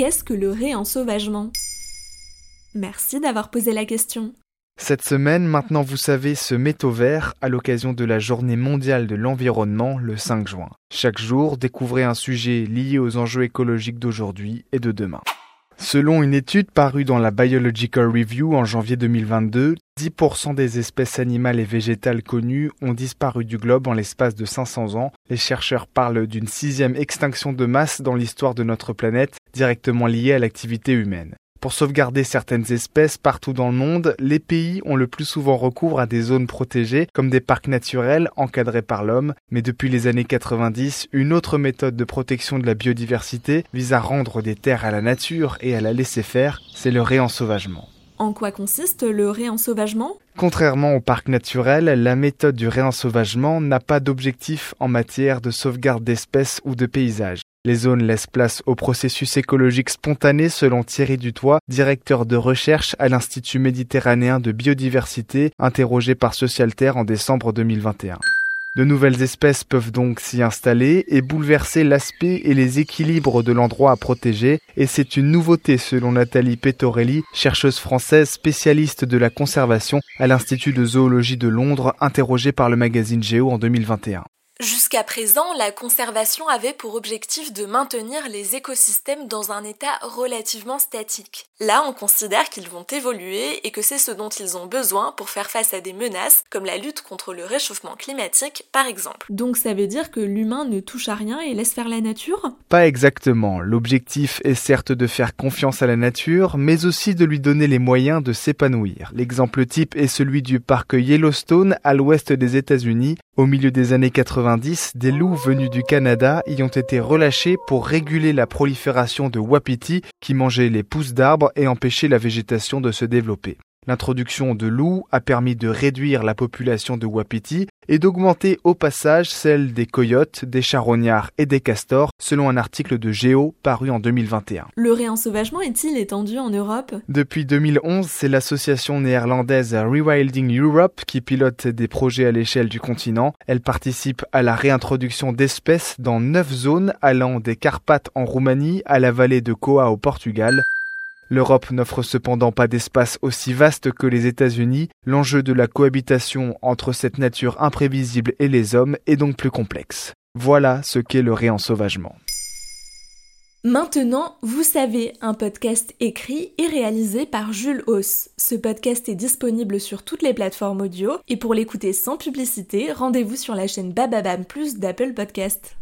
qu'est-ce que le réensauvagement? Merci d'avoir posé la question. Cette semaine, maintenant vous savez, se met au vert à l'occasion de la journée mondiale de l'environnement le 5 juin. Chaque jour, découvrez un sujet lié aux enjeux écologiques d'aujourd'hui et de demain. Selon une étude parue dans la Biological Review en janvier 2022, 10% des espèces animales et végétales connues ont disparu du globe en l'espace de 500 ans. Les chercheurs parlent d'une sixième extinction de masse dans l'histoire de notre planète, directement liée à l'activité humaine. Pour sauvegarder certaines espèces partout dans le monde, les pays ont le plus souvent recours à des zones protégées comme des parcs naturels encadrés par l'homme, mais depuis les années 90, une autre méthode de protection de la biodiversité vise à rendre des terres à la nature et à la laisser faire, c'est le réensauvagement. En quoi consiste le réensauvagement? Contrairement au parc naturel, la méthode du réensauvagement n'a pas d'objectif en matière de sauvegarde d'espèces ou de paysages. Les zones laissent place au processus écologique spontané selon Thierry Dutoit, directeur de recherche à l'Institut méditerranéen de biodiversité, interrogé par Socialterre en décembre 2021. De nouvelles espèces peuvent donc s'y installer et bouleverser l'aspect et les équilibres de l'endroit à protéger, et c'est une nouveauté selon Nathalie Pettorelli, chercheuse française spécialiste de la conservation à l'Institut de zoologie de Londres, interrogée par le magazine Géo en 2021. Jusqu'à présent, la conservation avait pour objectif de maintenir les écosystèmes dans un état relativement statique. Là, on considère qu'ils vont évoluer et que c'est ce dont ils ont besoin pour faire face à des menaces comme la lutte contre le réchauffement climatique par exemple. Donc ça veut dire que l'humain ne touche à rien et laisse faire la nature? Pas exactement. L'objectif est certes de faire confiance à la nature, mais aussi de lui donner les moyens de s'épanouir. L'exemple type est celui du parc Yellowstone à l'ouest des États-Unis. Au milieu des années 80, des loups venus du Canada y ont été relâchés pour réguler la prolifération de wapitis qui mangeaient les pousses d'arbres et empêchaient la végétation de se développer. L'introduction de loups a permis de réduire la population de wapitis et d'augmenter au passage celle des coyotes, des charognards et des castors, selon un article de Géo paru en 2021. Le réensauvagement est-il étendu en Europe? Depuis 2011, c'est l'association néerlandaise Rewilding Europe qui pilote des projets à l'échelle du continent. Elle participe à la réintroduction d'espèces dans neuf zones allant des Carpates en Roumanie à la vallée de Coa au Portugal. L'Europe n'offre cependant pas d'espace aussi vaste que les États-Unis. L'enjeu de la cohabitation entre cette nature imprévisible et les hommes est donc plus complexe. Voilà ce qu'est le réensauvagement. Maintenant, vous savez, un podcast écrit et réalisé par Jules Hauss. Ce podcast est disponible sur toutes les plateformes audio et pour l'écouter sans publicité, rendez-vous sur la chaîne Bababam Plus d'Apple Podcast.